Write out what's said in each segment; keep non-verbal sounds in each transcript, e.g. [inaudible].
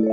欢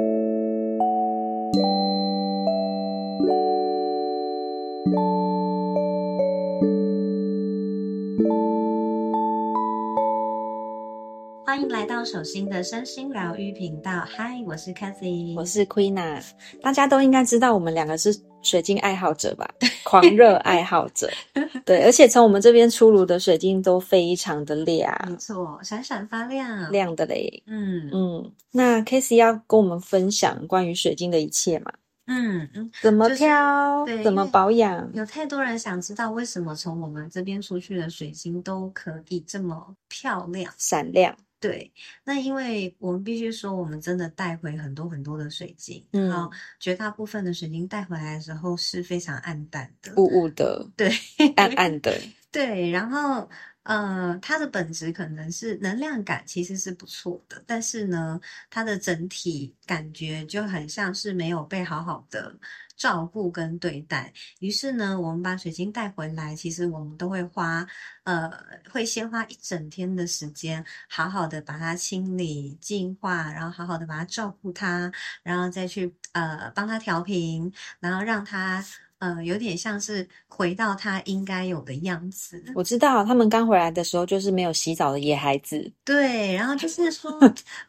迎来到手心的身心疗愈频道。嗨，我是 Cathy，我是 Queena。大家都应该知道，我们两个是水晶爱好者吧？[laughs] 狂热爱好者。[laughs] 对，而且从我们这边出炉的水晶都非常的亮，没错，闪闪发亮，亮的嘞。嗯嗯，那 Casey 要跟我们分享关于水晶的一切嘛？嗯嗯，怎么就是挑？对怎么保养？有太多人想知道为什么从我们这边出去的水晶都可以这么漂亮。闪亮。对，那因为我们必须说，我们真的带回很多很多的水晶，嗯然后绝大部分的水晶带回来的时候是非常暗淡的，雾雾的，对，暗暗的。[laughs] 对，然后呃，它的本质可能是能量感其实是不错的，但是呢，它的整体感觉就很像是没有被好好的照顾跟对待。于是呢，我们把水晶带回来，其实我们都会花呃，会先花一整天的时间，好好的把它清理、净化，然后好好的把它照顾它，然后再去呃帮它调频，然后让它。呃，有点像是回到他应该有的样子，我知道他们刚回来的时候就是没有洗澡的野孩子。对，然后就 [laughs] 是说，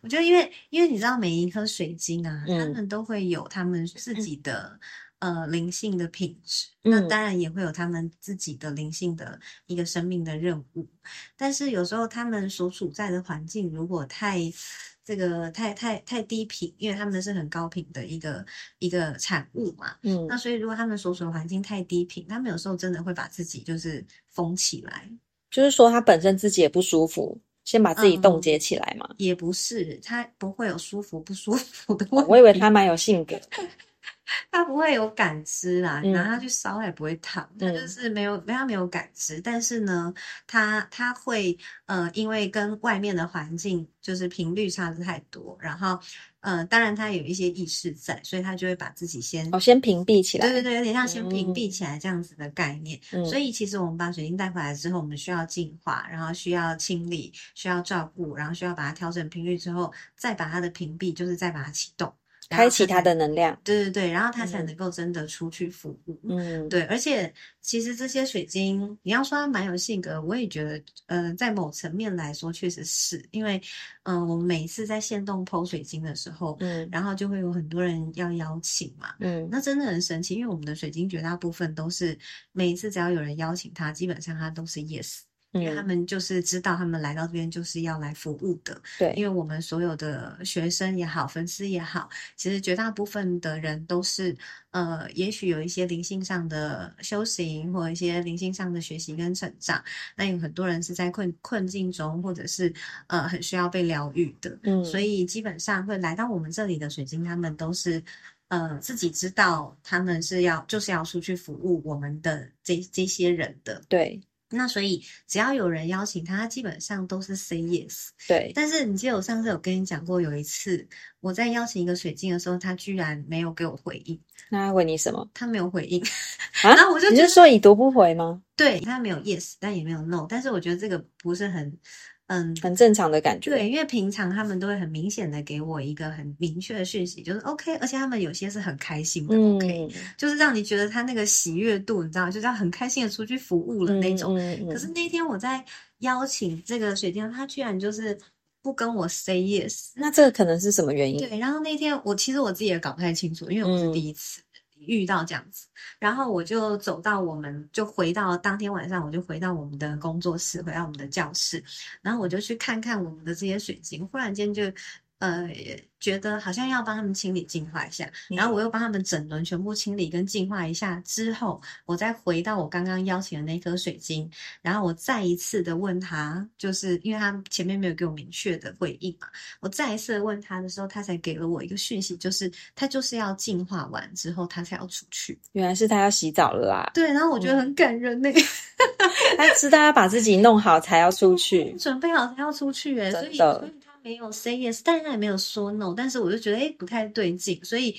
我觉得因为因为你知道每一颗水晶啊，他嗯。们都会有他们自己的呃灵性的品质，那嗯。当然也会有他们自己的灵性的一个生命的任务，但是有时候他们所处在的环境如果太这个太太太低频，因为他们是很高频的一个一个产物嘛，嗯那所以如果他们所处的环境太低频，他们有时候真的会把自己就是封起来。就是说他本身自己也不舒服，先把自己冻结起来嘛。也不是，他不会有舒服不舒服的问题。我以为他蛮有性格的。它不会有感知啦，嗯拿它去烧它也不会烫，它就嗯是没有，它没有感知。但是呢，它它会呃，因为跟外面的环境就是频率差的太多，然后呃，当然它有一些意识在，所以它就会把自己先。哦，先屏蔽起来。对对对，有点像先屏蔽嗯起来这样子的概念。嗯所以其实我们把水晶带回来之后，我们需要净化，然后需要清理，需要照顾，然后需要把它调整频率之后，再把它的屏蔽，就是再把它启动，开启他的能量。对对对，然后他才嗯能够真的出去服务。嗯，对，而且其实这些水晶，你要说它蛮有性格，我也觉得，呃，在某层面来说，确实是因为，嗯、我们每一次在线动剖水晶的时候，嗯然后就会有很多人要邀请嘛，嗯那真的很神奇，因为我们的水晶绝大部分都是每一次只要有人邀请他，基本上他都是 yes，因为他嗯，们就是知道他们来到这边就是要来服务的，对。因，为我们所有的学生也好，粉丝也好，其实绝大部分的人都是，呃，也许有一些灵性上的修行，或一些灵性上的学习跟成长。那有很多人是在困困境中，或者是呃很需要被疗愈的，嗯，所以基本上会来到我们这里的水晶，他们都是。呃，自己知道他们是要就是要出去服务我们的这这些人的，对那所以只要有人邀请他，他基本上都是 say yes。对，但是你记得我上次有跟你讲过，有一次我在邀请一个水晶的时候，他居然没有给我回应，那他问你什么他没有回应，啊 [laughs] 然后我就你是说已读不回吗？对他没有 yes，但也没有 no，但是我觉得这个不是很，嗯，很正常的感觉。对，因为平常他们都会很明显的给我一个很明确的讯息，就是 OK，而且他们有些是很开心的、OK，嗯，就是让你觉得他那个喜悦度，你知道，就是要很开心的出去服务了那种。嗯嗯可是那天我在邀请这个水晶，他居然就是不跟我 say yes。那这个可能是什么原因？对，然后那天我其实我自己也搞不太清楚，因为我是嗯第一次遇到这样子。然后我就走到我们，就回到当天晚上，我就回到我们的工作室，回到我们的教室，然后我就去看看我们的这些水晶，忽然间就。呃，觉得好像要帮他们清理净化一下，然后我又帮他们整轮全部清理跟净化一下之后，我再回到我刚刚邀请的那颗水晶，然后我再一次的问他，就是因为他前面没有给我明确的回应嘛，我再一次的问他的时候，他才给了我一个讯息，就是他就是要净化完之后，他才要出去。原来是他要洗澡了啦，对，然后我觉得很感人呢、他知道要把自己弄好才要出 [laughs] 去。准备好才要出去哎、所以没有 say yes，但是他也没有说 no，但是我就觉得哎不太对劲，所以，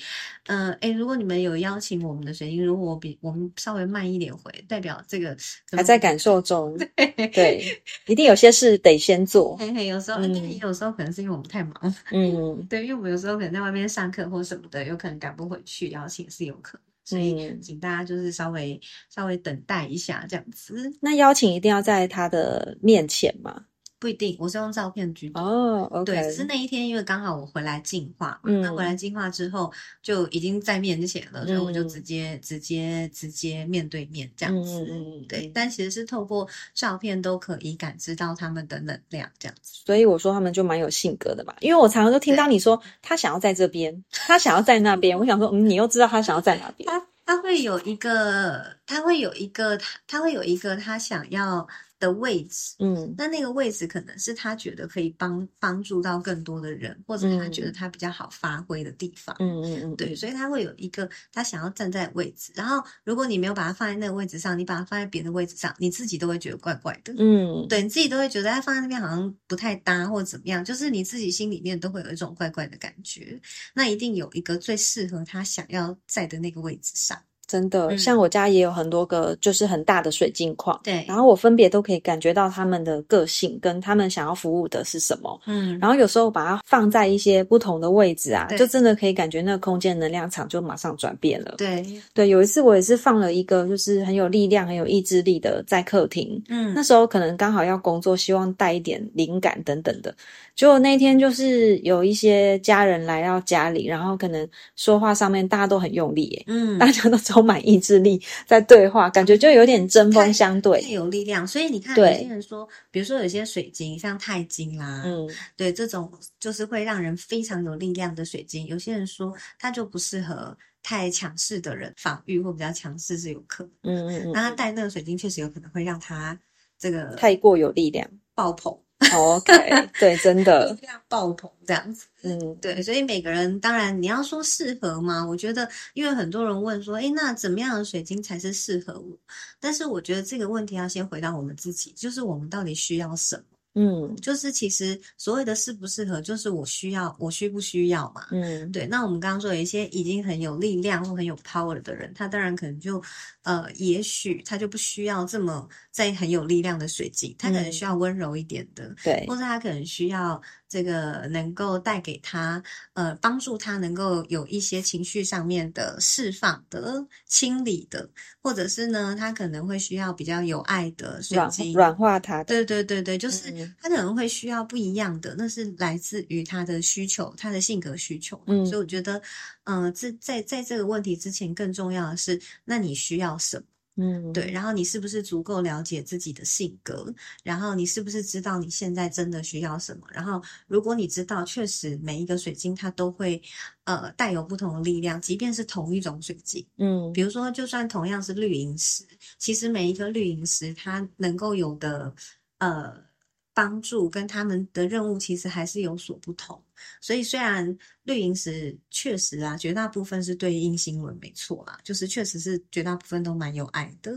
嗯、呃，哎，如果你们有邀请我们的水晶，如果我比我们稍微慢一点回，代表这个还在感受中，对，一定有些事得先做，嘿嘿，有时候，嗯但也有时候可能是因为我们太忙，嗯。对，因为我们有时候可能在外面上课或什么的，有可能赶不回去，邀请是有可能，所以嗯。请大家就是稍微稍微等待一下这样子，那邀请一定要在他的面前吗？不一定，我是用照片居多。哦对，只是那一天，因为刚好我回来进化嘛，嗯那回来进化之后就已经在面前了，所以我就嗯直接直接直接面对面这样嗯子。嗯嗯，对，但其实是透过照片都可以感知到他们的能量这样子。所以我说他们就蛮有性格的嘛，因为我常常都听到你说他想要在这边，他想要在那边，我想说，嗯，你又知道他想要在哪边，他他会有一个，他会有一个，他他会有一个他想要的位置。嗯那那个位置可能是他觉得可以帮帮助到更多的人，或者他觉得他比较好发挥的地方。嗯嗯嗯，对，所以他会有一个他想要站在的位置，然后如果你没有把它放在那个位置上，你把它放在别的位置上，你自己都会觉得怪怪的。嗯，对，你自己都会觉得它放在那边好像不太搭，或者怎么样，就是你自己心里面都会有一种怪怪的感觉。那一定有一个最适合他想要在的那个位置上。真的，嗯像我家也有很多个就是很大的水晶矿，对，然后我分别都可以感觉到他们的个性跟他们想要服务的是什么。嗯，然后有时候把它放在一些不同的位置啊，就真的可以感觉那个空间能量场就马上转变了。对，对，有一次我也是放了一个就是很有力量、很有意志力的在客厅，嗯，那时候可能刚好要工作，希望带一点灵感等等的。结果那天就是有一些家人来到家里，然后可能说话上面大家都很用力，耶，嗯，大家都充满意志力在对话，感觉就有点针锋相对太对。有力量。所以你看，有些人说，比如说有些水晶，像钛金啦，嗯对，这种就是会让人非常有力量的水晶，有些人说它就不适合太强势的人防御或比较强势是有可能。嗯嗯嗯，那他戴那个水晶确实有可能会让他这个太过有力量。爆棚，[laughs] OK，对，真的 [laughs] 非常爆棚这样子。嗯对，所以每个人当然你要说适合吗？我觉得，因为很多人问说，诶，那怎么样的水晶才是适合我？但是我觉得这个问题要先回到我们自己，就是我们到底需要什么？嗯。就是其实所谓的适不适合，就是我需要，我需不需要嘛？嗯。对，那我们刚刚说有一些已经很有力量或很有 power 的人，他当然可能就呃，也许他就不需要这么在很有力量的水晶，他可能嗯。需要温柔一点的，对。或，者他可能需要这个能够带给他呃帮助他能够有一些情绪上面的释放的、清理的，或者是呢，他可能会需要比较有爱的水软晶。软化他的，对对对对，就是嗯他可能会需要不一样的，那是来自于他的需求，他的性格需求。嗯所以我觉得，嗯、这在在这个问题之前，更重要的是，那你需要什么？嗯对，然后你是不是足够了解自己的性格？然后你是不是知道你现在真的需要什么？然后如果你知道，确实每一个水晶它都会呃带有不同的力量，即便是同一种水晶，嗯比如说就算同样是绿萤石，其实每一个绿萤石它能够有的呃帮助跟他们的任务其实还是有所不同。所以虽然绿萤石确实啊，绝大部分是对应星轮没错啦，就是确实是绝大部分都蛮有爱的，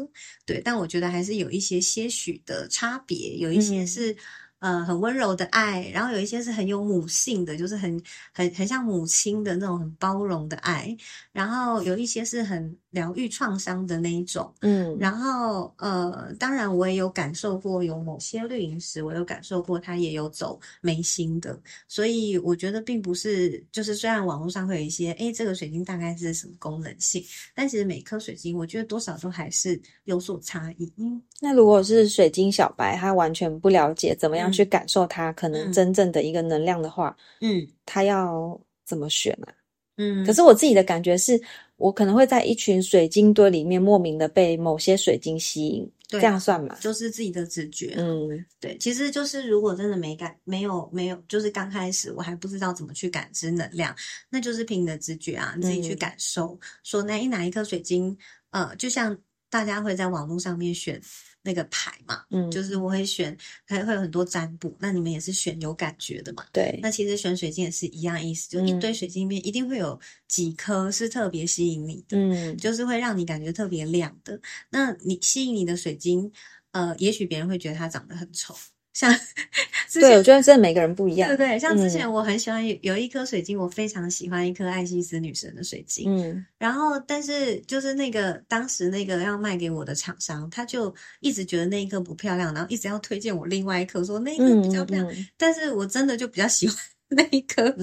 对。但我觉得还是有一些些许的差别，有一些嗯是。呃，很温柔的爱，然后有一些是很有母性的，就是很很很像母亲的那种很包容的爱，然后有一些是很疗愈创伤的那一种，嗯。然后呃，当然我也有感受过，有某些绿萤石，我有感受过它也有走眉心的，所以我觉得并不是，就是虽然网络上会有一些，哎，这个水晶大概是什么功能性，但其实每颗水晶，我觉得多少都还是有所差异。嗯那如果是水晶小白，他完全不了解怎么样嗯。去感受它可能嗯。真正的一个能量的话，嗯。他要怎么选啊？嗯，可是我自己的感觉是，我可能会在一群水晶堆里面莫名的被某些水晶吸引，对这样算吗？就是自己的直觉，嗯对，其实就是如果真的没感，没有没有，就是刚开始我还不知道怎么去感知能量，那就是凭你的直觉啊，你自己去嗯感受，说哪一哪一颗水晶，呃，就像大家会在网络上面选那个牌嘛，嗯，就是我会选，还会有很多占卜，那你们也是选有感觉的嘛。对，那其实选水晶也是一样意思，就一嗯堆水晶里面一定会有几颗是特别吸引你的，嗯就是会让你感觉特别亮的。那你吸引你的水晶，呃，也许别人会觉得它长得很丑，像之对，前我觉得真的每个人不一样对。对，像之前嗯我很喜欢有有一颗水晶，我非常喜欢一颗爱西斯女神的水晶。嗯然后，但是就是那个当时那个要卖给我的厂商，他就一直觉得那一颗不漂亮，然后一直要推荐我另外一颗，说那一颗比较嗯漂亮。嗯，但是我真的就比较喜欢 [laughs] 那一颗，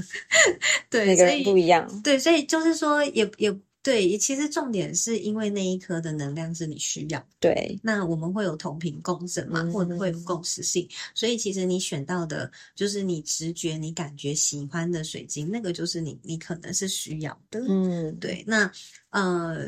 对，每个人所以不一样。对，所以就是说也也对，其实重点是因为那一颗的能量是你需要的。对，那我们会有同频共振嘛，或者会有嗯共识性，所以其实你选到的就是你直觉、你感觉喜欢的水晶，那个就是你你可能是需要的。嗯，对，那呃，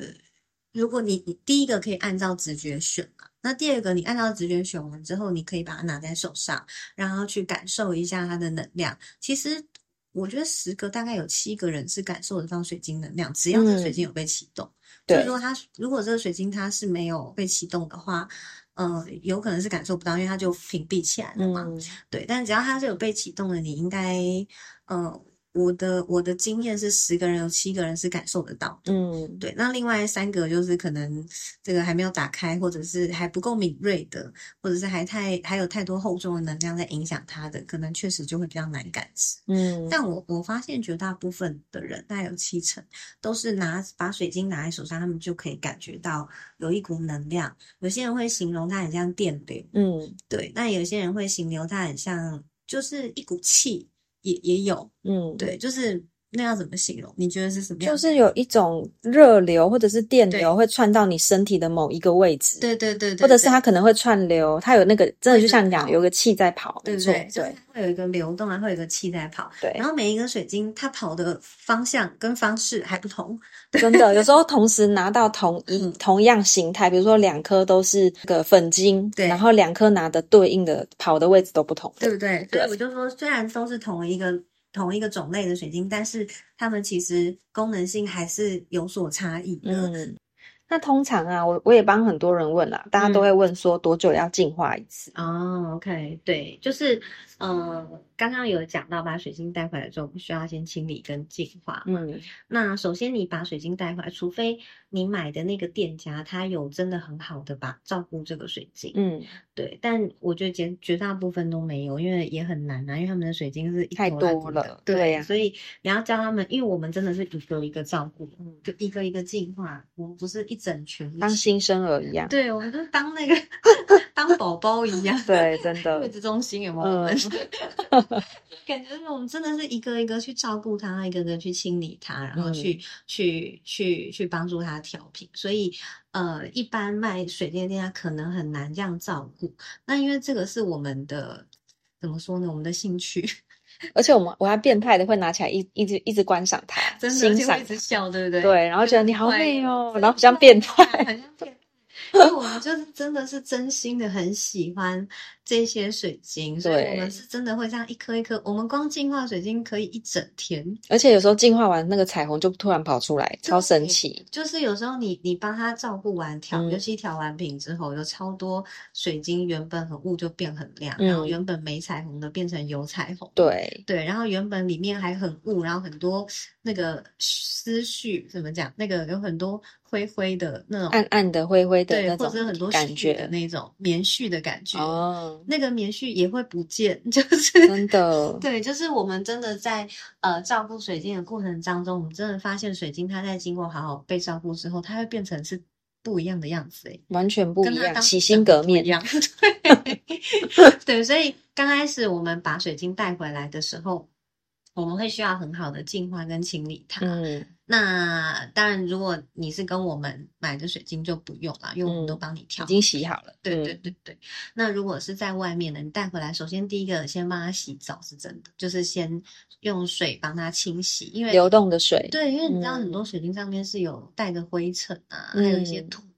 如果你你第一个可以按照直觉选嘛，那第二个你按照直觉选完之后，你可以把它拿在手上，然后去感受一下它的能量。其实我觉得十个大概有七个人是感受得到水晶能量，只要这个水晶有被启动。所以对说它如果这个水晶它是没有被启动的话，呃，有可能是感受不到，因为它就屏蔽起来了嘛。嗯对，但只要它是有被启动的，你应该，呃，我的我的经验是十个人有七个人是感受得到的。嗯，对，那另外三个就是可能这个还没有打开，或者是还不够敏锐的，或者是还太还有太多厚重的能量在影响他的，可能确实就会比较难感知。嗯，但我我发现绝大部分的人，大概有七成都是拿把水晶拿在手上，他们就可以感觉到有一股能量。有些人会形容它很像电流，嗯对，那有些人会形容它很像就是一股气，也也有，嗯，对，就是那要怎么形容？你觉得是什么样？就是有一种热流或者是电流会窜到你身体的某一个位置，对对对对，或者是它可能会串流，它有那个真的就像你讲，有个气在跑，对不对？就是对会有一个流动啊，会有一个气在跑，对然，后每一个水晶它跑的方向跟方式还不同，真的有时候同时拿到同一嗯同样形态，比如说两颗都是那个粉晶，对然后两颗拿的对应的跑的位置都不同，对不对？对我就说，虽然都是同一个同一个种类的水晶，但是它们其实功能性还是有所差异的。嗯。那通常啊，我我也帮很多人问啦，大家都嗯会问说多久要净化一次？哦，OK，对，就是，呃，刚刚有讲到把水晶带回来之后，我们需要先清理跟净化。嗯那首先你把水晶带回来，除非你买的那个店家他有真的很好的把照顾这个水晶，嗯，对，但我觉得绝绝大部分都没有，因为也很难啊，因为他们的水晶是太多了对对呀所以你要教他们，因为我们真的是一个一个照顾，嗯就一个一个进化，我们不是一整群一当新生儿一样，对，我们就当那个 [laughs] 当宝宝一样，对，真月的，子中心有没有？嗯 [laughs] 感觉我们真的是一个一个去照顾它，一个个去清理它，然后嗯去、去去去帮助它调频。所以呃，一般卖水电店家可能很难这样照顾。那因为这个是我们的怎么说呢？我们的兴趣，而且我们我还变态的会拿起来一一直一直观赏它，真的欣赏一直笑，对不对？对，然后觉得你好美哦，然后好像变态，很像变态。因为我们就是真的是真心的很喜欢这些水晶，所以我们是真的会这样一颗一颗。我们光净化水晶可以一整天，而且有时候净化完那个彩虹就突然跑出来，超神奇。就是有时候你你帮他照顾完调，嗯尤其调完品之后，有超多水晶原本很雾就变很亮，嗯然后原本没彩虹的变成有彩虹。对，对，然后原本里面还很雾，然后很多那个思绪怎么讲？那个有很多灰灰的那种，暗暗的、灰灰的对，那或者是很多种感觉的那种棉絮的感觉。哦，那个棉絮也会不见，[laughs] 就是真的，对，就是我们真的在呃照顾水晶的过程当中，我们真的发现水晶它在经过好好被照顾之后，它会变成是不一样的样子，诶，完全不一样，洗心革面不一。样。对，对，所以刚开始我们把水晶带回来的时候，我们会需要很好的净化跟清理它。嗯，那当然，如果你是跟我们买的水晶就不用了，因为我们都嗯帮你挑已经洗好了。对嗯。对对。对，那如果是在外面的，你带回来，首先第一个先帮它洗澡是真的，就是先用水帮它清洗，因为流动的水，对，因为你知道很嗯多水晶上面是有带着灰尘啊，还有一些嗯土啊，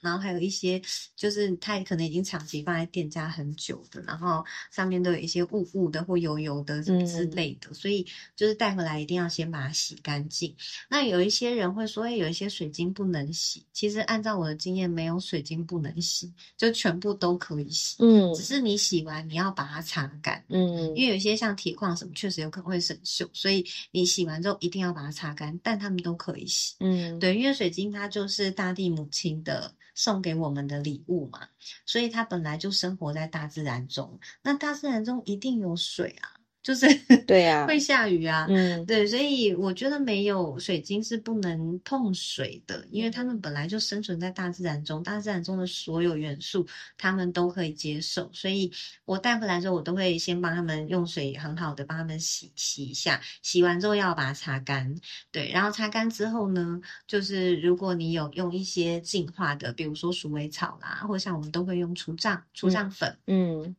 然后还有一些就是它可能已经长期放在店家很久的，然后上面都有一些雾雾的或油油的什么之嗯类的，所以就是带回来一定要先把它洗干净。那有一些人会说，哎，有一些水晶不能洗，其实按照我的经验，没有水晶不能洗，就全部都可以洗。嗯只是你洗完你要把它擦干，嗯因为有一些像铁矿什么，确实有可能会生锈，所以你洗完之后一定要把它擦干，但他们都可以洗。嗯，对，因为水晶它就是大地母亲的送给我们的礼物嘛，所以它本来就生活在大自然中，那大自然中一定有水啊。就是对呀，[laughs] 会下雨啊，嗯，对，所以我觉得没有水晶是不能碰水的，因为它们本来就生存在大自然中，大自然中的所有元素，它们都可以接受。所以我带回来之后，我都会先帮他们用水很好的帮他们洗洗一下，洗完之后要把它擦干，对，然后擦干之后呢，就是如果你有用一些净化的，比如说鼠尾草啦，或者像我们都会用除胀除胀粉，嗯。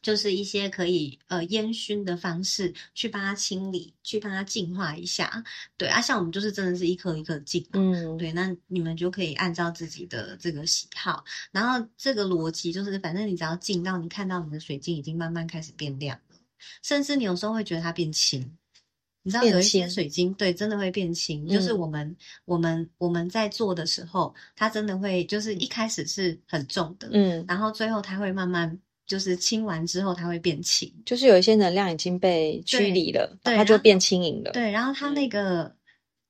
就是一些可以呃烟熏的方式去帮它清理，去帮它净化一下。对啊，像我们就是真的是一颗一颗净。嗯，对，那你们就可以按照自己的这个喜好，然后这个逻辑就是，反正你只要进到你看到你的水晶已经慢慢开始变亮了，甚至你有时候会觉得它变轻。你知道有一些水晶对真的会变轻，就是我们我们我们在做的时候，它真的会就是一开始是很重的，嗯，然后最后它会慢慢。就是清完之后，它会变轻，就是有一些能量已经被驱离了，它就变轻盈了。对，然后它那个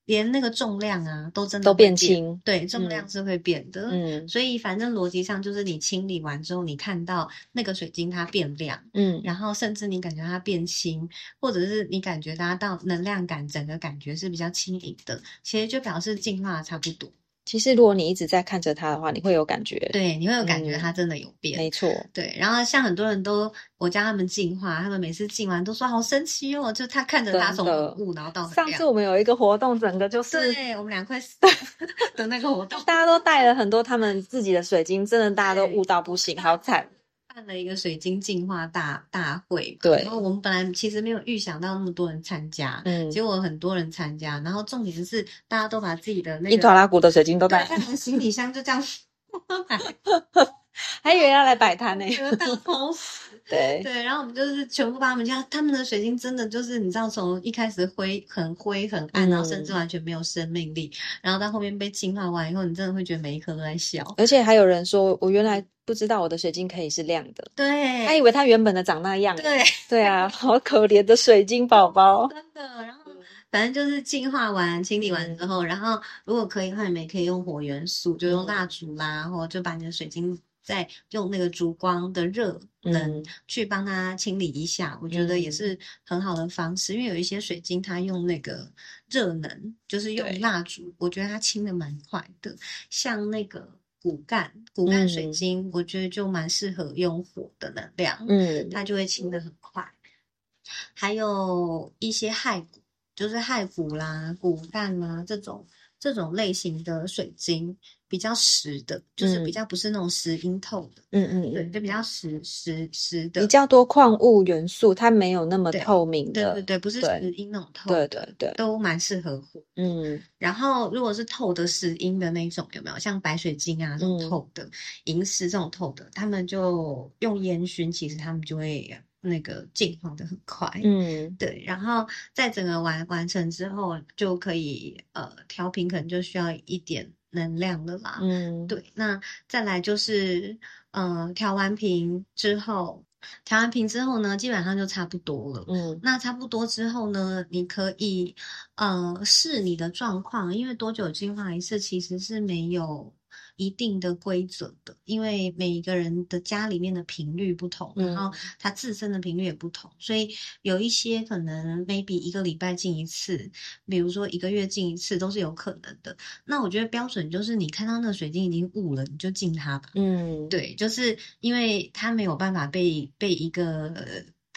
连那个重量啊，都真的都变轻。对，重量是会变的。嗯，所以反正逻辑上就是你清理完之后，你看到那个水晶它变亮，嗯，然后甚至你感觉它变轻，或者是你感觉它到能量感整个感觉是比较轻盈的，其实就表示进化差不多。其实，如果你一直在看着它的话，你会有感觉。对，你会有感觉，它真的有变。没错。对，然后像很多人都，我教他们进化，他们每次进完都说好神奇哦，就他看着它从雾，然后到上次我们有一个活动，整个就是对我们两块 [laughs] 的那个活动，大家都带了很多他们自己的水晶，真的大家都悟到不行，好惨。办了一个水晶净化大大会，对，然后我们本来其实没有预想到那么多人参加，嗯，结果很多人参加，然后重点是大家都把自己的那个一拖拉古的水晶都带，行李箱就这样，[laughs] [laughs] 还以为要来摆摊呢，大抛 [laughs] 死，对。对，然后我们就是全部把他们家他们的水晶真的就是你知道从一开始灰很灰很暗，然后甚至完全没有生命力，然后到后面被净化完以后，你真的会觉得每一颗都在笑，而且还有人说我原来。不知道我的水晶可以是亮的，对，他以为他原本的长那样，对，对啊，[laughs] 好可怜的水晶宝宝，[laughs] 真的。然后反正就是净化完、清理完之后，然后如果可以的话，你们也可以用火元素，就用蜡烛啦，然后就把你的水晶再用那个烛光的热能去帮他清理一下，我觉得也是很好的方式。因为有一些水晶它用那个热能，就是用蜡烛，我觉得它清的蛮快的，像那个。骨干骨干水晶，我觉得就蛮适合用火的能量，嗯，它就会清的很快。还有一些骸骨，就是骸骨啦、骨干啦这种这种类型的水晶。比较实的，就是比较不是那种石英透的，嗯嗯，对，就比较实实实的，比较多矿物元素，它没有那么透明的，对对对，不是石英那种透，对对对，都蛮适合火，嗯。然后如果是透的石英的那种，有没有像白水晶啊这种透的，银石这种透的，他们就用烟熏，其实他们就会那个进化的很快，嗯，对。然后在整个完完成之后，就可以呃调频，可能就需要一点。能量的啦，嗯，对，那再来就是，呃，调完频之后，调完频之后呢，基本上就差不多了，嗯，那差不多之后呢，你可以，呃，试你的状况，因为多久进化一次其实是没有。一定的规则的，因为每一个人的家里面的频率不同，然后他自身的频率也不同，所以有一些可能 maybe 一个礼拜进一次，比如说一个月进一次都是有可能的。那我觉得标准就是你看到那个水晶已经雾了，你就进它吧。嗯，对，就是因为它没有办法被被一个。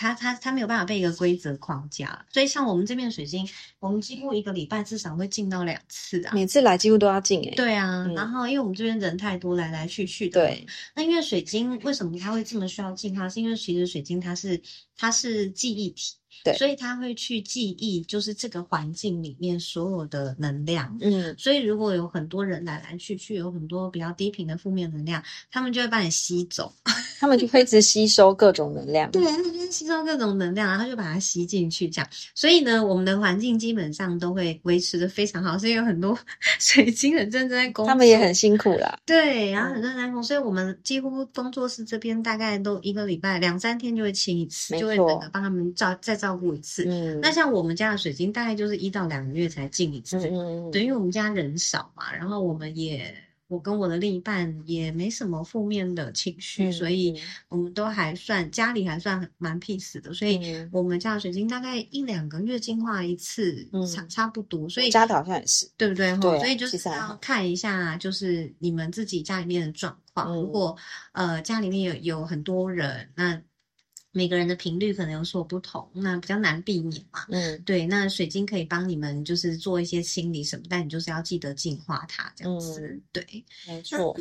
它它它没有办法被一个规则框架，所以像我们这边水晶，我们几乎一个礼拜至少会进到两次啊。每次来几乎都要进诶。对啊，然后因为我们这边人太多，来来去去的。对。那因为水晶为什么它会这么需要净化？是因为其实水晶它是它是记忆体。对，所以他会去记忆，就是这个环境里面所有的能量。嗯，所以如果有很多人来来去去，有很多比较低频的负面能量，他们就会把你吸走，[laughs] 他们就会一直吸收各种能量。对，他们就吸收各种能量，然后就把它吸进去，这样。所以呢，我们的环境基本上都会维持的非常好，所以有很多 [laughs] 水晶很认真在工作，他们也很辛苦啦。对，然后很认真在工作，所以我们几乎工作室这边大概都一个礼拜两三天就会清一次，就会整个帮他们照再照顾一次。嗯，那像我们家的水晶大概就是一到两个月才进一次，对，因为我们家人少嘛，然后我们也我跟我的另一半也没什么负面的情绪，嗯所以嗯我们都还算家里还算蛮 peace 的，所以嗯我们家的水晶大概一两个月净化一次，嗯差差不多，所以家的好像也是，对不对？哈对啊所以就是要看一下，就是你们自己家里面的状况。嗯如果呃家里面有有很多人，那每个人的频率可能有所不同，那比较难避免嘛。嗯对，那水晶可以帮你们就是做一些清理什么，但你就是要记得净化它这样子。嗯对，没错，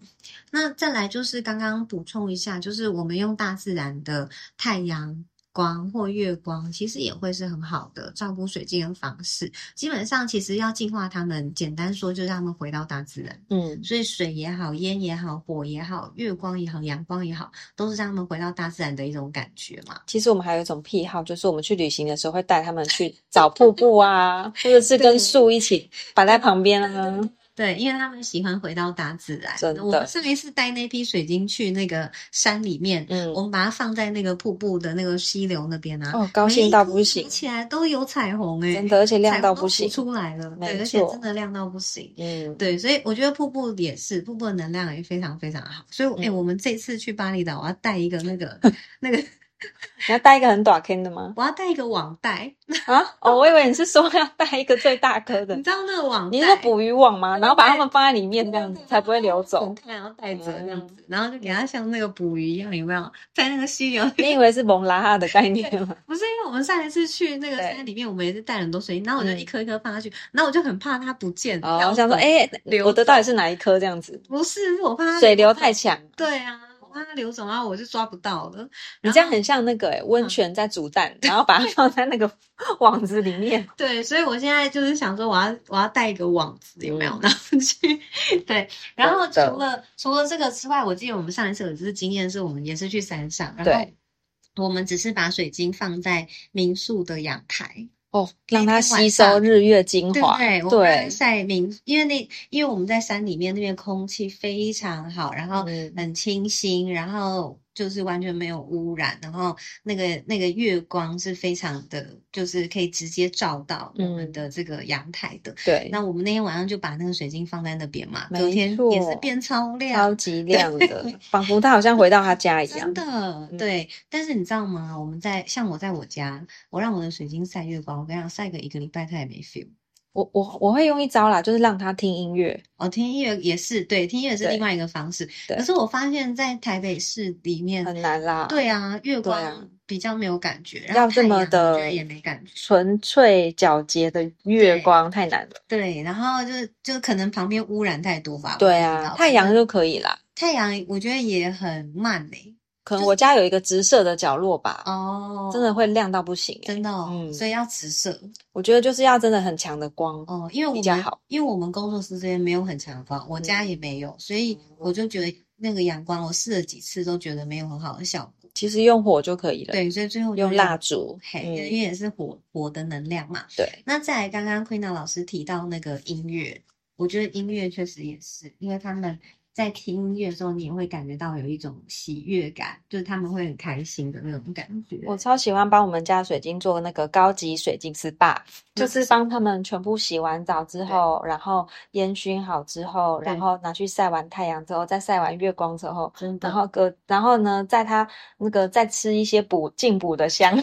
[coughs] 那再来就是刚刚补充一下，就是我们用大自然的太阳光或月光，其实也会是很好的照顾水晶的方式。基本上，其实要净化它们，简单说就是让它们回到大自然。嗯所以水也好，烟也好，火也好，月光也好，阳光也好，都是让他们回到大自然的一种感觉嘛。其实我们还有一种癖好，就是我们去旅行的时候会带他们去找瀑布啊，[laughs] 或者是跟对树一起摆在旁边啊。对，因为他们喜欢回到大自然。真的我们上一次带那批水晶去那个山里面，嗯我们把它放在那个瀑布的那个溪流那边啊，哦，高兴到不行起来都有彩虹哎、真的，而且亮到不行。出来了，对，而且真的亮到不行。嗯，对，所以我觉得瀑布也是，瀑布的能量也非常非常好。所以，哎、嗯我们这次去巴厘岛，我要带一个那个 [laughs] 那个，[laughs] 你要带一个很短 K 的吗？我要带一个网袋，啊，哦，我以为你是说要带一个最大颗的你，知道那个网袋？你是说捕鱼网吗？然后把它们放在里面，这样子才不会流走然后带着这样嗯子，然后就给它像那个捕鱼一样，有没有？[laughs] 在那个溪流你以为是蒙拉哈的概念吗？[laughs] 不是因为我们上一次去那个山里面，我们也是带了很多水晶，然后我就嗯一颗一颗放下去，然后我就很怕它不见。哦，飘我想说，哎，流我的到底是哪一颗这样子？不是，是我怕它水流太强。对啊，我怕它流走，然后我就抓不到了。你这样很像那个诶温泉在煮蛋，然后把它放在那个 [laughs] 网子里面。对，所以我现在就是想说，我要我要带一个网子，有没有？嗯 [laughs] 然后去对，然后除了除了这个之外，我记得我们上一次有一次经验是我们也是去山上，然后我们只是把水晶放在民宿的阳台，哦，让它吸收日月精华。对不对？我们对在晒明，因为那因为我们在山里面，那边空气非常好，然后嗯很清新，然后就是完全没有污染，然后那个那个月光是非常的，就是可以直接照到我们嗯的这个阳台的。对，那我们那天晚上就把那个水晶放在那边嘛，没隔天也是错变超亮超，级亮的，仿佛他好像回到他家一 [laughs] 样真。的，嗯对。但是你知道吗？我们在像我在我家，我让我的水晶晒月光，我跟你讲，晒个一个礼拜它也没 feel。我我我会用一招啦，就是让他听音乐。哦，听音乐也是对，听音乐是另外一个方式。对可是我发现，在台北市里面，很难啦。，对啊，月光比较没有感觉，要这么的也没感觉。纯粹皎洁的月光太难了。对，然后就是就可能旁边污染太多吧。对啊太阳就可以啦。太阳，我觉得也很慢嘞、可能我家有一个直射的角落吧，哦，真的会亮到不行、欸。真的、哦，嗯所以要直射我觉得就是要真的很强的光。哦，因为我们比较好因为我们工作室这边没有很强的光，我家也没有，所以我就觉得那个阳光，我试了几次都觉得没有很好的效果。其实用火就可以了，对，所以最后用蜡烛。嘿，嗯因为也是火火的能量嘛。对，那再来，刚刚 Queen 老师提到那个音乐，我觉得音乐确实也是，因为他们在听音乐的时候，你也会感觉到有一种喜悦感，就是他们会很开心的那种感觉。我超喜欢帮我们家水晶做那个高级水晶 SPA，就是帮他们全部洗完澡之后，然后烟熏好之后，然后拿去晒完太阳之后，再晒完月光之后，然后隔，然后呢，在他那个再吃一些补进补的香，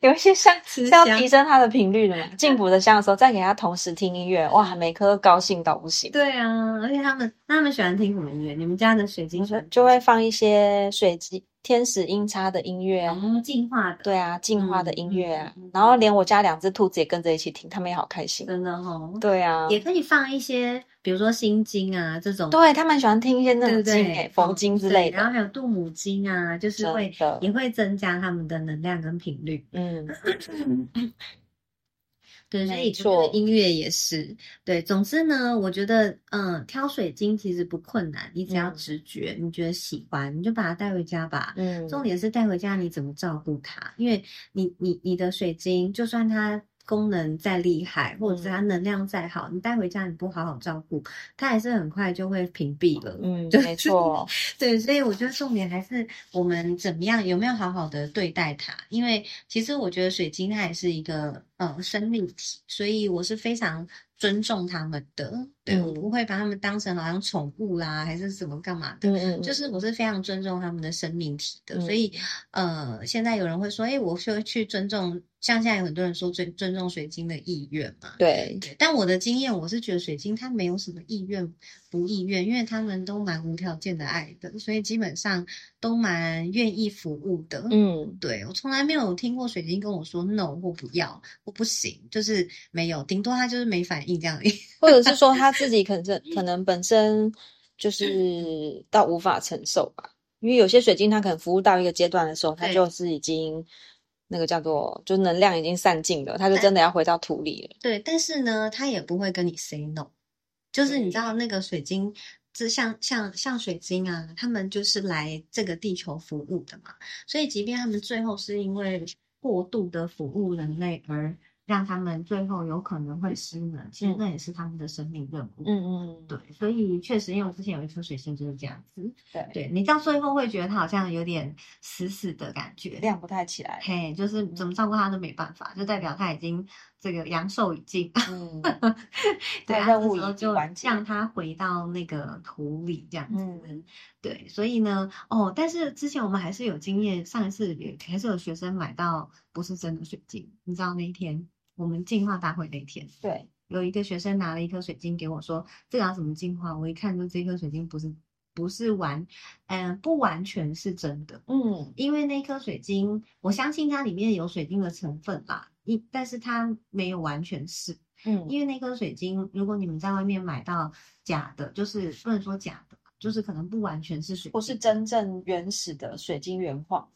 有一些香吃是要提升它的频率的嘛。进补的香的时候，再给它同时听音乐，[laughs] 哇，每颗都高兴到不行。对啊，而且他们他们喜欢听什么音乐？你们家的水晶喜欢听就会放一些水晶天使音叉的音乐进化的，对啊，净化的音乐啊，嗯嗯嗯然后连我家两只兔子也跟着一起听，他们也好开心。真的哦。对啊，也可以放一些，比如说心经啊这种，对他们喜欢听一些那？种经诶，佛经之类的然后的。还有杜母经啊，就是会也会增加他们的能量跟频率。嗯，[clears throat] 对，所以没我觉得音乐也是对。总之呢，我觉得嗯，挑水晶其实不困难，你只要嗯直觉，你觉得喜欢，你就把它带回家吧。嗯，重点是带回家你怎么照顾它，因为你你你的水晶，就算它功能再厉害，或者是它嗯能量再好，你带回家你不好好照顾，它还是很快就会屏蔽了。嗯，就没错，对，所以我觉得重点还是我们怎么样，有没有好好的对待它？因为其实我觉得水晶它也是一个呃生命体，所以我是非常尊重他们的。对我嗯。不会把他们当成好像宠物啦，还是什么干嘛的。嗯嗯，就是我是非常尊重他们的生命体的，嗯。所以。呃，现在有人会说，哎，我就去尊重，像现在有很多人说尊尊重水晶的意愿嘛，对，对，但我的经验，我是觉得水晶它没有什么意愿不意愿，因为他们都蛮无条件的爱的，所以基本上都蛮愿意服务的。嗯对我从来没有听过水晶跟我说 no 或不要或不行，就是没有，顶多他就是没反应这样而已。或者是说他自己可能 [laughs] 可能本身就是到无法承受吧，因为有些水晶它可能服务到一个阶段的时候，它就是已经那个叫做就能量已经散尽了，它就真的要回到土里了。对，但是呢，它也不会跟你 say no，就是你知道那个水晶，这像像像水晶啊，他们就是来这个地球服务的嘛，所以即便他们最后是因为过度的服务人类而让他们最后有可能会失能，其实嗯。那也是他们的生命任务。嗯嗯，对，所以确实，因为我之前有一颗水晶就是这样子，对，对你到最后会觉得它好像有点死死的感觉，亮不太起来。嘿，就是怎么照顾它都没办法，就代表它已经这个阳寿已尽。嗯，[laughs] 对啊，任务已就完结让它回到那个土里这样子。嗯对，所以呢，哦，但是之前我们还是有经验，上一次也还是有学生买到不是真的水晶，你知道那一天我们进化大会那一天，对，有一个学生拿了一颗水晶给我说，这个要怎么净化？我一看就这颗水晶不是不是完，嗯、不完全是真的。嗯因为那颗水晶，我相信它里面有水晶的成分啦，一但是它没有完全是，嗯，因为那颗水晶，如果你们在外面买到假的，就是不能说假的，就是可能不完全是水晶，不是真正原始的水晶原矿，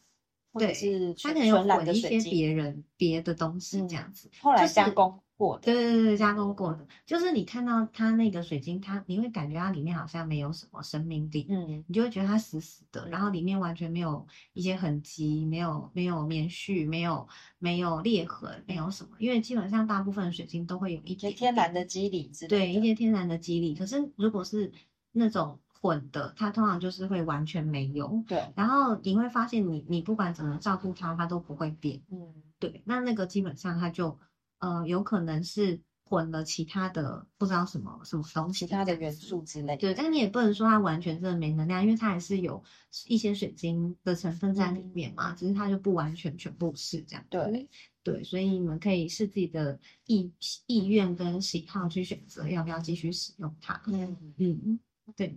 或者对它可能有混一些别人别的东西嗯这样子。后来加工过的。对对对对，加工过的，就是你看到它那个水晶，它你会感觉它里面好像没有什么生命力，嗯你就会觉得它死死的，然后里面完全没有一些痕迹，没有没有棉絮，没有没有裂痕，没有什么，因为基本上大部分的水晶都会有一一些点天然的肌理之类的。对一些天然的肌理，可是如果是那种混的，它通常就是会完全没有。对，然后你会发现你，你不管怎么照顾它，它都不会变。嗯对，那那个基本上它就呃有可能是混了其他的不知道什么什么东西其他的元素之类的。对，但你也不能说它完全真的没能量，因为它还是有一些水晶的成分在里面嘛，只是它就不完全全部是这样。对对，所以你们可以视自己的意意愿跟喜好去选择要不要继续使用它。嗯，嗯，对，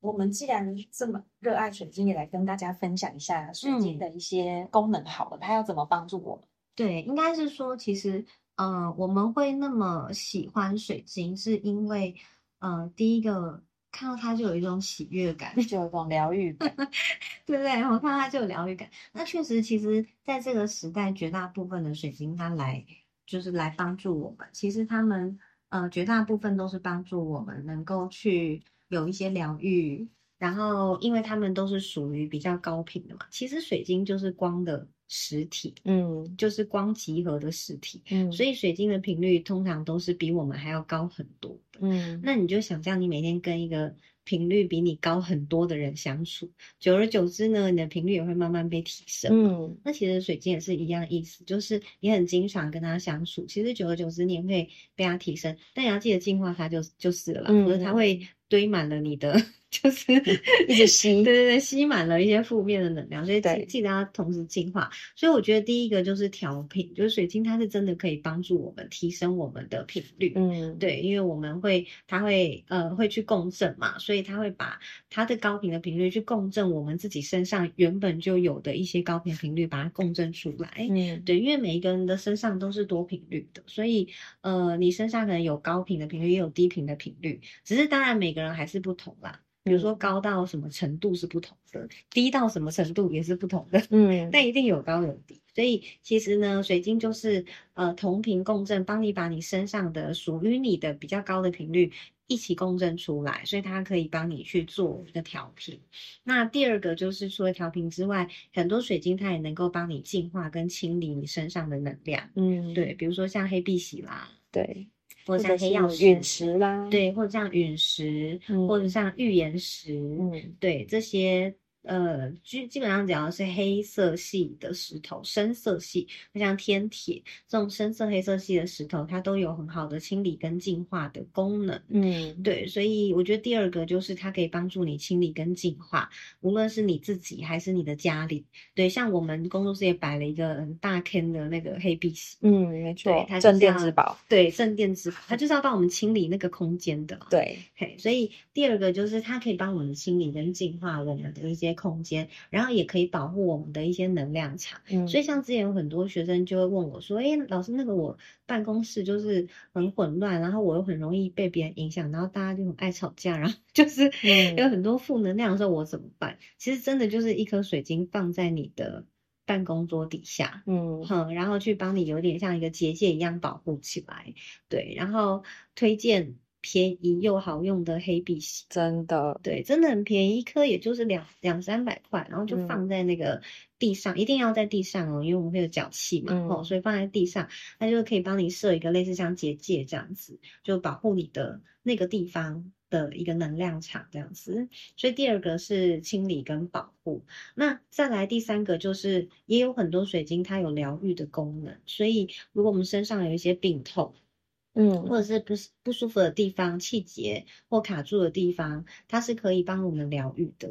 我们既然这么热爱水晶，也来跟大家分享一下水晶嗯的一些功能好了，它要怎么帮助我们？对，应该是说，其实，呃，我们会那么喜欢水晶，是因为，呃，第一个看到它就有一种喜悦感，就有一种疗愈感。[laughs] 对不对？我看到它就有疗愈感。那确实，其实在这个时代，绝大部分的水晶它来就是来帮助我们。其实他们呃，绝大部分都是帮助我们能够去有一些疗愈。然后，因为它们都是属于比较高频的嘛，其实水晶就是光的实体，嗯就是光集合的实体。嗯所以水晶的频率通常都是比我们还要高很多的。嗯，那你就想象你每天跟一个频率比你高很多的人相处，久而久之呢，你的频率也会慢慢被提升。嗯那其实水晶也是一样意思，就是你很经常跟他相处，其实久而久之你也会被他提升，但你要记得净化它就就是了啦，嗯否则它会堆满了你的，就是一直吸对对对，吸满了一些负面的能量，所以记对记得要同时净化。所以我觉得第一个就是调频，就是水晶它是真的可以帮助我们提升我们的频率。嗯，对，因为我们会，它会呃会去共振嘛，所以它会把它的高频的频率去共振我们自己身上原本就有的一些高频频率，把它共振出来。嗯对，因为每一个人的身上都是多频率的，所以呃，你身上可能有高频的频率，也有低频的频率，只是当然每个人还是不同啦。比如说高到什么程度是不同的，低到什么程度也是不同的。嗯但一定有高有低，所以其实呢，水晶就是呃同频共振，帮你把你身上的属于你的比较高的频率一起共振出来，所以它可以帮你去做一个调频。那第二个就是除了调频之外，很多水晶它也能够帮你净化跟清理你身上的能量。嗯，对，比如说像黑碧玺啦，对，或者像黑曜陨石，石啦，，对，或者像陨石，嗯或者像预言石，嗯。对这些呃，基基本上只要是黑色系的石头，深色系，就像天铁这种深色黑色系的石头，它都有很好的清理跟净化的功能。嗯，对，所以我觉得第二个就是它可以帮助你清理跟净化，无论是你自己还是你的家里。对，像我们工作室也摆了一个很大坑的那个黑碧玺，嗯，没错对，它，镇店之宝。对，镇店之宝，它就是要帮我们清理那个空间的。对，嘿，所以第二个就是它可以帮我们清理跟净化我们的一些空间，然后也可以保护我们的一些能量场。嗯，所以像之前有很多学生就会问我说：“哎，老师，那个我办公室就是很混乱，然后我又很容易被别人影响，然后大家就很爱吵架，然后 [laughs] 就是嗯有很多负能量的时候，我怎么办？”其实真的就是一颗水晶放在你的办公桌底下，嗯哼，然后去帮你有点像一个结界一样保护起来，对，然后推荐便宜又好用的黑碧玺。真的，对，真的很便宜，一颗也就是两两三百块，然后就嗯放在那个地上，一定要在地上哦，因为我们会有脚气嘛，哦，嗯所以放在地上，它就可以帮你设一个类似像结界这样子，就保护你的那个地方的一个能量场这样子。所以第二个是清理跟保护，那再来第三个就是也有很多水晶它有疗愈的功能，所以如果我们身上有一些病痛，嗯或者是不是不舒服的地方、气结或卡住的地方，它是可以帮我们疗愈的。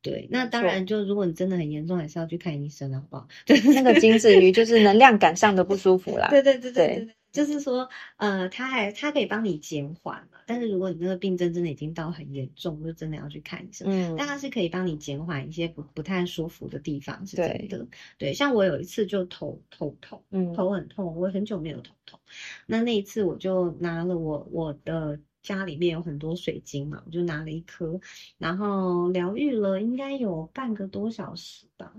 对，那当然，就如果你真的很严重，还是要去看医生了，好不好？[laughs] 就是那个金子鱼就是能量感上的不舒服啦。[laughs] 对对对对对对对，就是说，呃，它还它可以帮你减缓嘛。但是如果你那个病症真的已经到很严重，就真的要去看医生。嗯但它是可以帮你减缓一些不不太舒服的地方，是真对的。对，像我有一次就头头痛，嗯头很痛，我很久没有头痛。那那一次我就拿了我我的家里面有很多水晶嘛，我就拿了一颗，然后疗愈了应该有半个多小时吧。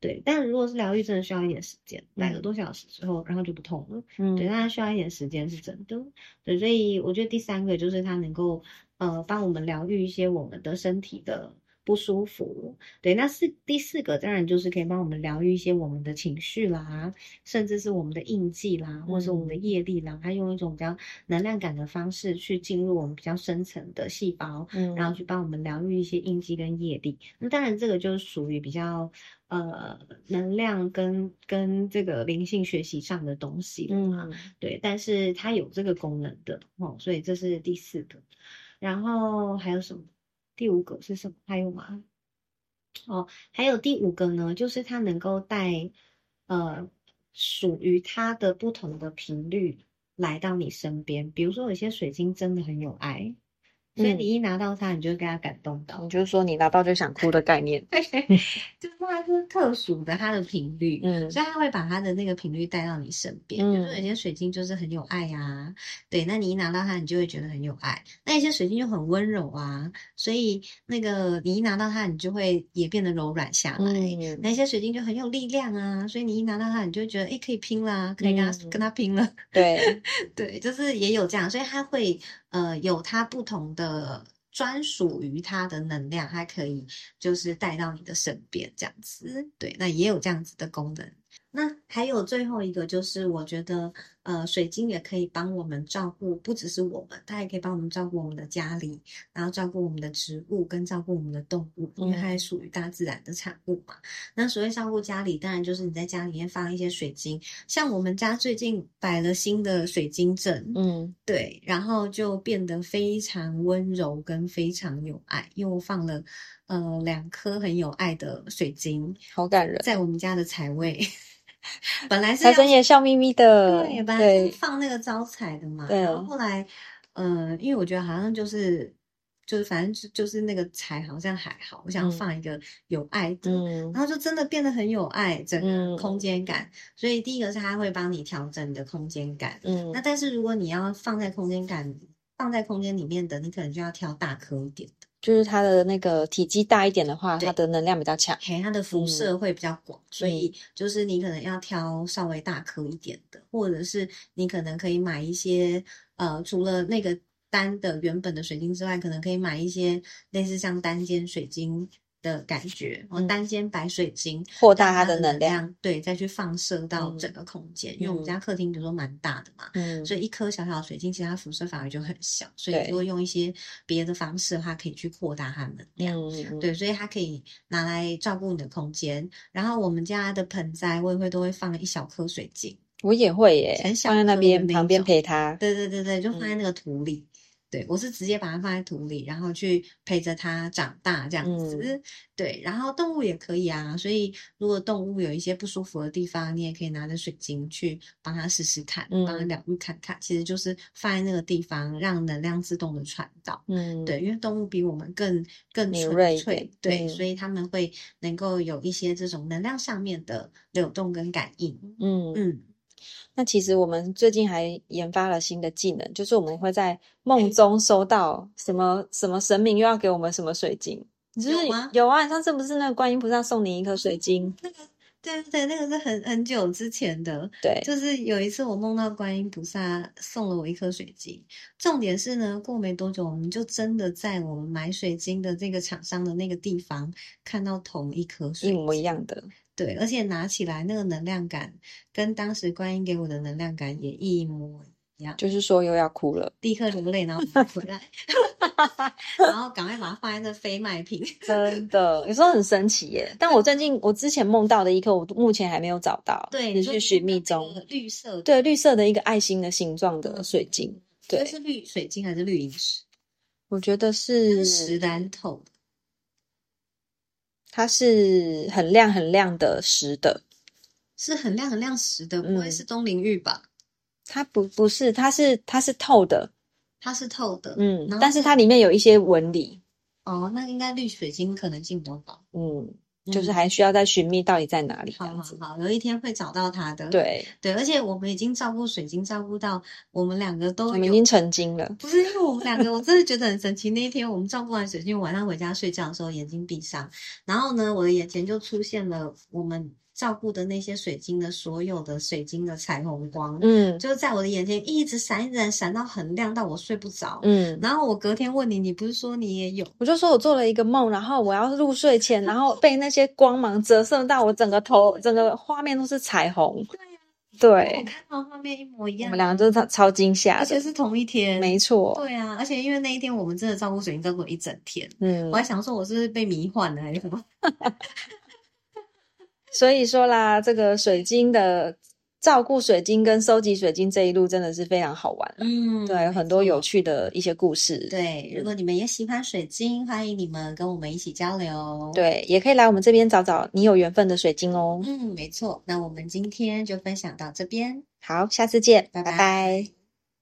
对，但如果是疗愈，真的需要一点时间，两个嗯多小时之后，然后就不痛了。对，嗯但它需要一点时间，是真的。对，所以我觉得第三个就是它能够呃帮我们疗愈一些我们的身体的不舒服。对，那是第四个当然就是可以帮我们疗愈一些我们的情绪啦，甚至是我们的印记啦，或者是我们的业力啦，它用一种比较能量感的方式去进入我们比较深层的细胞，嗯然后去帮我们疗愈一些印记跟业力。那当然，这个就是属于比较呃能量跟跟这个灵性学习上的东西。嗯对，但是它有这个功能的哦，所以这是第四个。然后还有什么？第五个是什么？还有吗？哦，还有第五个呢，就是它能够带呃属于它的不同的频率来到你身边。比如说，有些水晶真的很有爱，所以嗯你一拿到它，你就会被它感动到。你就是说你拿到就想哭的概念。[laughs] 就是它是特殊的，它的频率，嗯所以它会把它的那个频率带到你身边。比如说有些水晶就是很有爱呀、对，那你一拿到它，你就会觉得很有爱。那一些水晶就很温柔啊，所以那个你一拿到它，你就会也变得柔软下来。嗯那些水晶就很有力量啊，所以你一拿到它，你就觉得诶可以拼啦，可以跟它、嗯跟它拼了。对，[laughs] 对，就是也有这样，所以它会呃有它不同的专属于它的能量，它可以就是带到你的身边这样子。对，那也有这样子的功能。那还有最后一个就是，我觉得呃，水晶也可以帮我们照顾，不只是我们，它也可以帮我们照顾我们的家里，然后照顾我们的植物，跟照顾我们的动物，因为它也属于大自然的产物嘛。那所谓照顾家里，当然就是你在家里面放一些水晶，像我们家最近摆了新的水晶阵，嗯对，然后就变得非常温柔跟非常有爱，因为我放了呃两颗很有爱的水晶好感人。在我们家的财位，[laughs] 本来是财神爷笑眯眯的，对，本来是，放那个招财的嘛，对然后后来呃，因为我觉得好像就是就是反正就就是那个财好像还好，我想放一个有爱的。嗯然后就真的变得很有爱，整嗯个空间感。所以第一个是他会帮你调整你的空间感，嗯那但是如果你要放在空间感放在空间里面的，你可能就要挑大颗一点的，就是它的那个体积大一点的话，它的能量比较强。嘿，它的辐射会比较广，所嗯以就是你可能要挑稍微大颗一点的，或者是你可能可以买一些呃，除了那个单的原本的水晶之外，可能可以买一些类似像单间水晶的感觉，我，嗯单间白水晶扩大它的的能量。对，再去放射到嗯整个空间。因为我们嗯家客厅比如说蛮大的嘛，嗯，所以一颗小小的水晶，其实它辐射范围就很小，所以如果用一些别的方式，的话可以去扩大它的能量。对，所以它可以拿来照顾你的空间。然后我们家的盆栽，我也会都会放一小颗水晶。我也会耶很，小放在那边旁边陪它。对对对对，就放在嗯那个土里。对我是直接把它放在土里，然后去陪着它长大这样子。嗯对，然后动物也可以啊。所以如果动物有一些不舒服的地方，你也可以拿着水晶去帮它试试看，帮它嗯疗愈看看。其实就是放在那个地方，让能量自动的传导。嗯，对，因为动物比我们更更纯粹点，对，嗯所以他们会能够有一些这种能量上面的流动跟感应。嗯嗯，那其实我们最近还研发了新的技能，就是我们会在梦中收到什么什么神明又要给我们什么水晶。就是有吗有啊，上次不是那个观音菩萨送你一颗水晶？对对对，那个是很很久之前的，对，就是有一次我梦到观音菩萨送了我一颗水晶。重点是呢，过没多久，我们就真的在我们买水晶的这个厂商的那个地方看到同一颗水一模一。样的。对，而且拿起来那个能量感跟当时观音给我的能量感也一模一样。就是说又要哭了，立刻流泪，然后 [laughs] 拿回来，[laughs] 然后赶快把它放在那非卖品。[laughs] 真的有时候很神奇耶。但我最近我之前梦到的一颗，我目前还没有找到，对，也你去寻觅中。个绿色的，对，绿色的一个爱心的形状的水晶，对这是绿水晶还是绿萤石？我觉得是是石蓝透的，它是很亮很亮的实的，是很亮很亮石的，不会嗯是东陵玉吧？它不不是，它是它是透的，它是透的，嗯然，后但是它里面有一些纹理，哦，那应该绿水晶可能性比较高。嗯，就是嗯还需要再寻觅到底在哪里好好。好，有一天会找到它的。对，对，而且我们已经照顾水晶，照顾到我们两个都我们已经成精了。不是因为我们两个，我真的觉得很神奇。那一天我们照顾完水晶，晚上回家睡觉的时候，眼睛闭上，然后呢，我的眼前就出现了我们照顾的那些水晶的所有的水晶的彩虹光，嗯就在我的眼前一直闪，一直闪，闪到很亮，到我睡不着。嗯，然后我隔天问你，你不是说你也有？我就说我做了一个梦，然后我要入睡前，然后被那些光芒折射到我整个头，整个画面都是彩虹。对呀、我，看到画面一模一样我，们两个都是超超惊吓，而且是同一天。没错。对啊，而且因为那一天我们真的照顾水晶照顾了一整天，嗯我，还想说我是不是被迷幻了还是什么？[laughs] 所以说啦，这个水晶的照顾水晶跟收集水晶这一路真的是非常好玩。嗯，对，有很多有趣的一些故事。对，如果你们也喜欢水晶，欢迎你们跟我们一起交流。，对，也可以来我们这边找找你有缘分的水晶哦。嗯，没错。那我们今天就分享到这边。好，下次见，拜拜拜拜